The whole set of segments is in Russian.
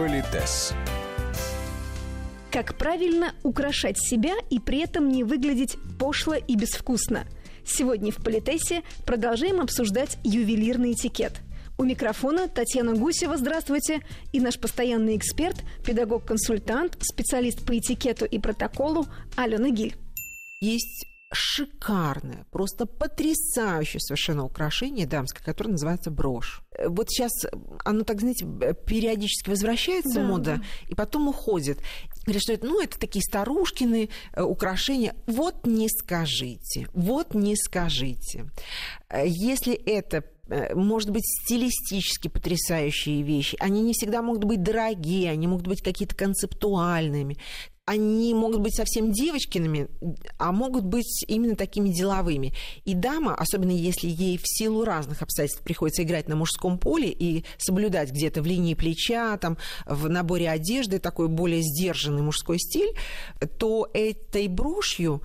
Политес. Как правильно украшать себя и при этом не выглядеть пошло и безвкусно? Сегодня в Политесе продолжаем обсуждать ювелирный этикет. У микрофона Татьяна Гусева, здравствуйте, и наш постоянный эксперт, педагог-консультант, специалист по этикету и протоколу Алена Гиль. Есть шикарное, просто потрясающее совершенно украшение дамское, которое называется брошь. Э, вот сейчас оно так, знаете, периодически возвращается да, мода, да. и потом уходит. Говорят, что это, ну, это такие старушкины э, украшения. Вот не скажите, вот не скажите. Э, если это может быть, стилистически потрясающие вещи. Они не всегда могут быть дорогие, они могут быть какие-то концептуальными они могут быть совсем девочкиными, а могут быть именно такими деловыми. И дама, особенно если ей в силу разных обстоятельств приходится играть на мужском поле и соблюдать где-то в линии плеча, там, в наборе одежды такой более сдержанный мужской стиль, то этой брошью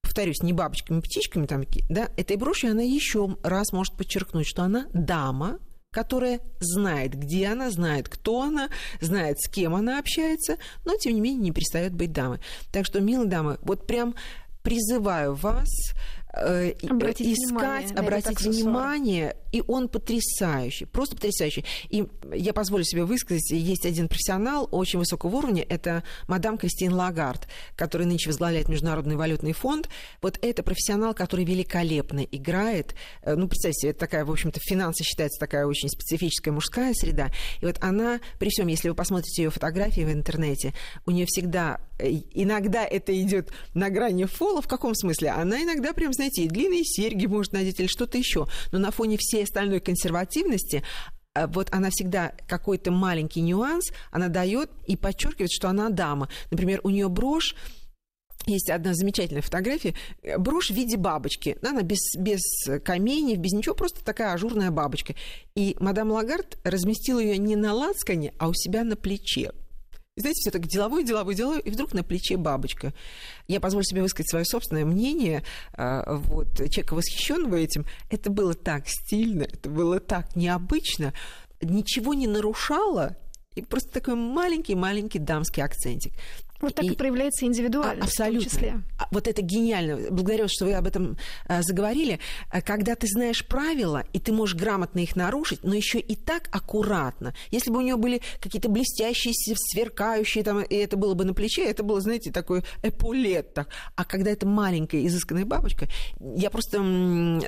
повторюсь, не бабочками, птичками, там, да, этой брошью она еще раз может подчеркнуть, что она дама, которая знает, где она, знает, кто она, знает, с кем она общается, но, тем не менее, не перестает быть дамой. Так что, милые дамы, вот прям призываю вас э, обратить искать, внимание обратить внимание, и он потрясающий, просто потрясающий. И я позволю себе высказать, есть один профессионал очень высокого уровня, это мадам Кристин Лагард, которая нынче возглавляет Международный валютный фонд. Вот это профессионал, который великолепно играет. Э, ну, представьте это такая, в общем-то, финансы считается такая очень специфическая мужская среда. И вот она, при всем, если вы посмотрите ее фотографии в интернете, у нее всегда, э, иногда это идет на грани фола, в каком смысле? Она иногда прям, знаете, знаете, и длинные серьги может надеть или что-то еще. Но на фоне всей остальной консервативности а, вот она всегда какой-то маленький нюанс, она дает и подчеркивает, что она дама. Например, у нее брошь есть одна замечательная фотография. Брошь в виде бабочки. Она без, без каменьев, без ничего, просто такая ажурная бабочка. И мадам Лагард разместила ее не на лацкане, а у себя на плече. Знаете, все так деловое, деловое, деловое, и вдруг на плече бабочка. Я позволю себе высказать свое собственное мнение. А, вот, человека восхищенного этим. Это было так стильно, это было так необычно. Ничего не нарушало, и просто такой маленький-маленький дамский акцентик. Вот так и, и проявляется индивидуальность абсолютно. в том числе. А, вот это гениально. Благодарю, что вы об этом а, заговорили. А, когда ты знаешь правила, и ты можешь грамотно их нарушить, но еще и так аккуратно. Если бы у нее были какие-то блестящие, сверкающие, там, и это было бы на плече, это было, знаете, такой эполет. Так. А когда это маленькая, изысканная бабочка, я просто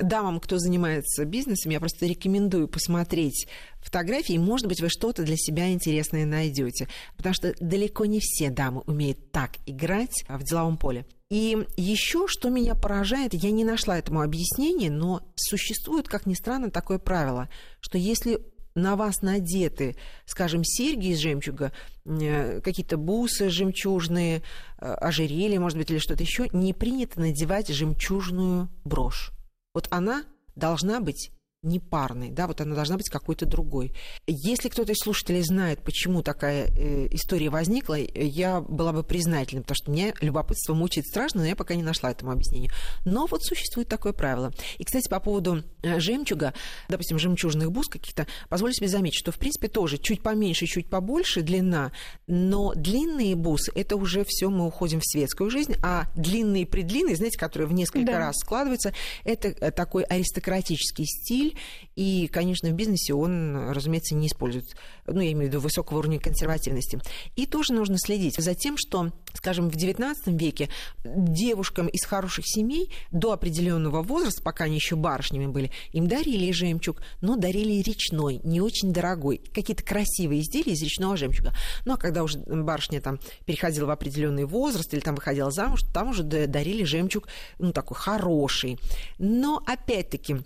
дамам, кто занимается бизнесом, я просто рекомендую посмотреть фотографии, и, может быть, вы что-то для себя интересное найдете. Потому что далеко не все дамы умеют так играть в деловом поле. И еще, что меня поражает, я не нашла этому объяснения, но существует, как ни странно, такое правило, что если на вас надеты, скажем, серьги из жемчуга, э, какие-то бусы жемчужные, э, ожерелья, может быть, или что-то еще, не принято надевать жемчужную брошь. Вот она должна быть непарной, да, вот она должна быть какой-то другой. Если кто-то из слушателей знает, почему такая э, история возникла, я была бы признательна, потому что мне любопытство мучает страшно, но я пока не нашла этому объяснения. Но вот существует такое правило. И, кстати, по поводу э, жемчуга, допустим, жемчужных бус каких-то, позволю себе заметить, что, в принципе, тоже чуть поменьше, чуть побольше длина, но длинные бусы, это уже все мы уходим в светскую жизнь, а длинные предлинные, знаете, которые в несколько да. раз складываются, это э, такой аристократический стиль, стиль, и, конечно, в бизнесе он, разумеется, не использует, ну, я имею в виду высокого уровня консервативности. И тоже нужно следить за тем, что, скажем, в XIX веке девушкам из хороших семей до определенного возраста, пока они еще барышнями были, им дарили жемчуг, но дарили речной, не очень дорогой, какие-то красивые изделия из речного жемчуга. Ну, а когда уже барышня там переходила в определенный возраст или там выходила замуж, там уже дарили жемчуг, ну, такой хороший. Но, опять-таки,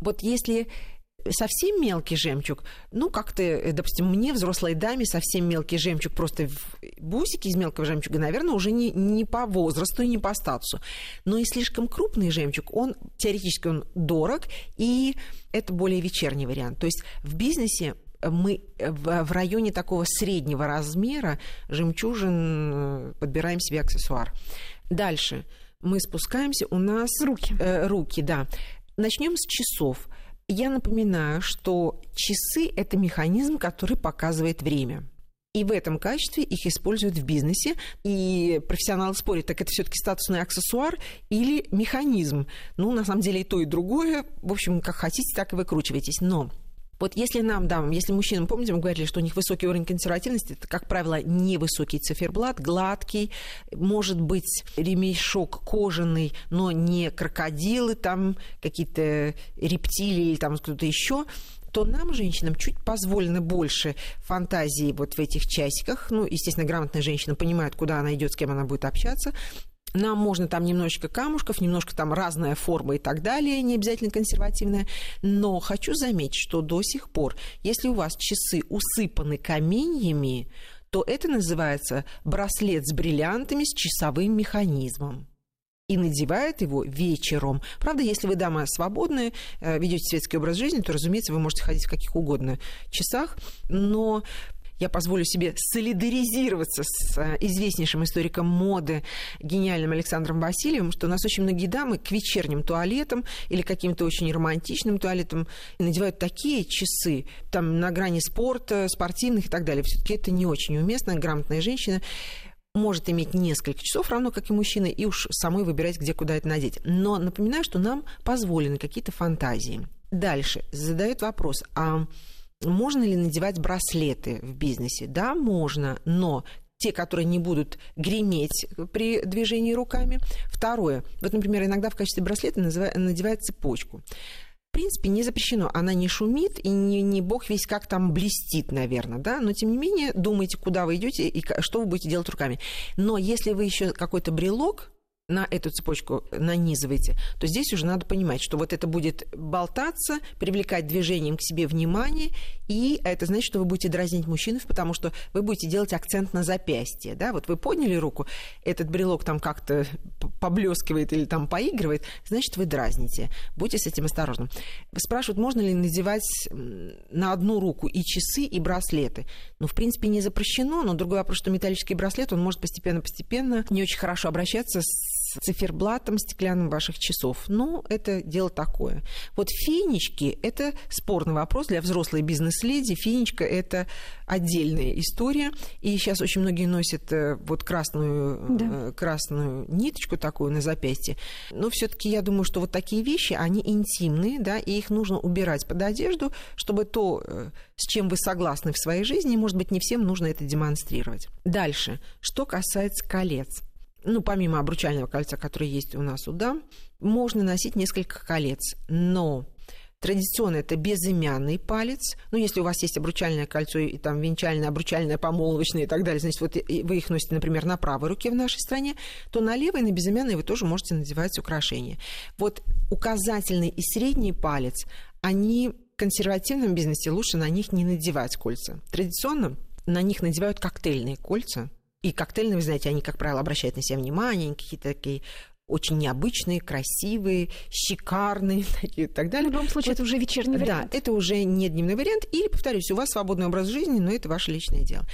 вот если совсем мелкий жемчуг, ну, как-то, э, допустим, мне, взрослой даме, совсем мелкий жемчуг, просто бусики из мелкого жемчуга, наверное, уже не, не по возрасту и не по статусу. Но и слишком крупный жемчуг, он, теоретически, он дорог, и это более вечерний вариант. То есть в бизнесе мы в, в районе такого среднего размера жемчужин э, подбираем себе аксессуар. Дальше мы спускаемся, у нас... Руки. Э, руки, да. Начнем с часов. Я напоминаю, что часы – это механизм, который показывает время. И в этом качестве их используют в бизнесе. И профессионалы спорят, так это все-таки статусный аксессуар или механизм. Ну, на самом деле и то, и другое. В общем, как хотите, так и выкручивайтесь. Но вот если нам, дамам, если мужчинам, помните, мы говорили, что у них высокий уровень консервативности, это, как правило, невысокий циферблат, гладкий, может быть ремешок кожаный, но не крокодилы, там какие-то рептилии или там кто-то еще, то нам, женщинам, чуть позволено больше фантазии вот в этих часиках. Ну, естественно, грамотная женщина понимает, куда она идет, с кем она будет общаться. Нам можно там немножечко камушков, немножко там разная форма и так далее, не обязательно консервативная. Но хочу заметить, что до сих пор, если у вас часы усыпаны каменьями, то это называется браслет с бриллиантами с часовым механизмом и надевает его вечером. Правда, если вы дама свободная, э, ведете светский образ жизни, то, разумеется, вы можете ходить в каких угодно часах, но я позволю себе солидаризироваться с э, известнейшим историком моды, гениальным Александром Васильевым, что у нас очень многие дамы к вечерним туалетам или каким-то очень романтичным туалетам надевают такие часы, там на грани спорта, спортивных и так далее. Все-таки это не очень уместно. Грамотная женщина может иметь несколько часов, равно как и мужчина, и уж самой выбирать, где куда это надеть. Но напоминаю, что нам позволены какие-то фантазии. Дальше задают вопрос, а можно ли надевать браслеты в бизнесе? Да, можно, но те, которые не будут греметь при движении руками. Второе. Вот, например, иногда в качестве браслета надевают цепочку. В принципе, не запрещено. Она не шумит и не, не бог весь как там блестит, наверное, да, но тем не менее думайте, куда вы идете и что вы будете делать руками. Но если вы еще какой-то брелок на эту цепочку нанизываете, то здесь уже надо понимать, что вот это будет болтаться, привлекать движением к себе внимание, и это значит, что вы будете дразнить мужчин, потому что вы будете делать акцент на запястье. Да? Вот вы подняли руку, этот брелок там как-то поблескивает или там поигрывает, значит, вы дразните. Будьте с этим осторожны. Спрашивают, можно ли надевать на одну руку и часы, и браслеты. Ну, в принципе, не запрещено, но другой вопрос, что металлический браслет, он может постепенно-постепенно не очень хорошо обращаться с циферблатом стеклянным ваших часов. Ну, это дело такое. Вот фенечки – это спорный вопрос для взрослой бизнес-леди. Фенечка – это отдельная история. И сейчас очень многие носят э, вот красную, э, да. красную ниточку такую на запястье. Но все таки я думаю, что вот такие вещи, они интимные, да, и их нужно убирать под одежду, чтобы то, э, с чем вы согласны в своей жизни, может быть, не всем нужно это демонстрировать. Дальше. Что касается колец ну, помимо обручального кольца, которое есть у нас у дам, можно носить несколько колец, но Традиционно это безымянный палец. Ну, если у вас есть обручальное кольцо и там венчальное, обручальное, помолвочное и так далее, значит, вот вы их носите, например, на правой руке в нашей стране, то на левой, на безымянной вы тоже можете надевать украшения. Вот указательный и средний палец, они в консервативном бизнесе лучше на них не надевать кольца. Традиционно на них надевают коктейльные кольца, и коктейльные, вы знаете, они, как правило, обращают на себя внимание, они какие-то такие очень необычные, красивые, шикарные и так далее. В любом случае, вот, это уже вечерний вариант. Да, это уже не дневной вариант. Или, повторюсь, у вас свободный образ жизни, но это ваше личное дело.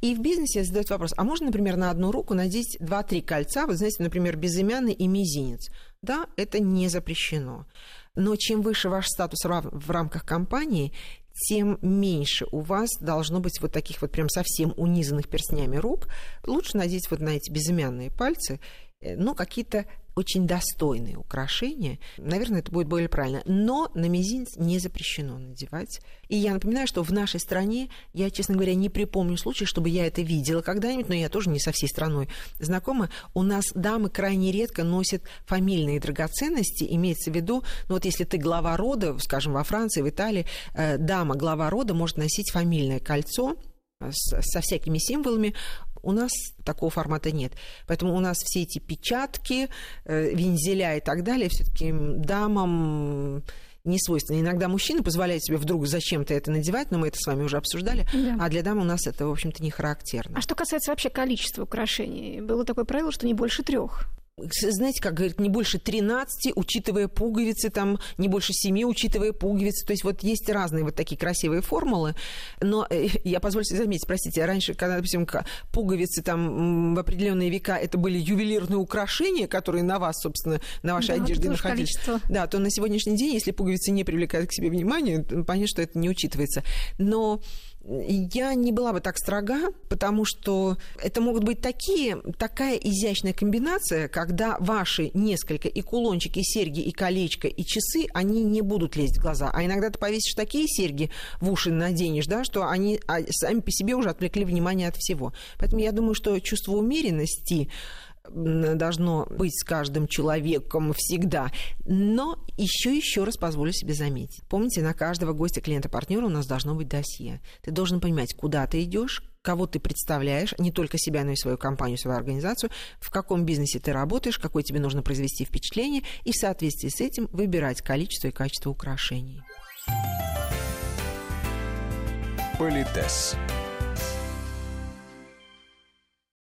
И в бизнесе задают вопрос, а можно, например, на одну руку надеть 2-3 кольца, вот знаете, например, безымянный и мизинец? Да, это не запрещено. Но чем выше ваш статус в рамках компании, тем меньше у вас должно быть вот таких вот прям совсем унизанных перстнями рук. Лучше надеть вот на эти безымянные пальцы, э, ну, какие-то очень достойные украшения, наверное, это будет более правильно. Но на мизинец не запрещено надевать. И я напоминаю, что в нашей стране, я, честно говоря, не припомню случая, чтобы я это видела когда-нибудь, но я тоже не со всей страной знакома. У нас дамы крайне редко носят фамильные драгоценности, имеется в виду, ну вот если ты глава рода, скажем, во Франции, в Италии, э, дама, глава рода может носить фамильное кольцо, со всякими символами, у нас такого формата нет. Поэтому у нас все эти печатки, э, вензеля и так далее все-таки дамам не свойственно. Иногда мужчины позволяют себе вдруг зачем-то это надевать, но мы это с вами уже обсуждали, да. а для дам у нас это, в общем-то, не характерно. А что касается вообще количества украшений, было такое правило, что не больше трех знаете, как говорят, не больше 13, учитывая пуговицы, там, не больше 7, учитывая пуговицы. То есть вот есть разные вот такие красивые формулы. Но э, я позволю себе заметить, простите, раньше, когда, допустим, пуговицы там в определенные века это были ювелирные украшения, которые на вас, собственно, на вашей да, одежде находились. Количество. Да, то на сегодняшний день, если пуговицы не привлекают к себе внимания, понятно, что это не учитывается. Но я не была бы так строга, потому что это могут быть такие, такая изящная комбинация, когда ваши несколько и кулончики, и серьги, и колечко, и часы, они не будут лезть в глаза. А иногда ты повесишь такие серьги в уши наденешь, да, что они а, сами по себе уже отвлекли внимание от всего. Поэтому я думаю, что чувство умеренности должно быть с каждым человеком всегда. Но еще еще раз позволю себе заметить. Помните, на каждого гостя, клиента, партнера у нас должно быть досье. Ты должен понимать, куда ты идешь, кого ты представляешь, не только себя, но и свою компанию, свою организацию, в каком бизнесе ты работаешь, какое тебе нужно произвести впечатление, и в соответствии с этим выбирать количество и качество украшений. Политес.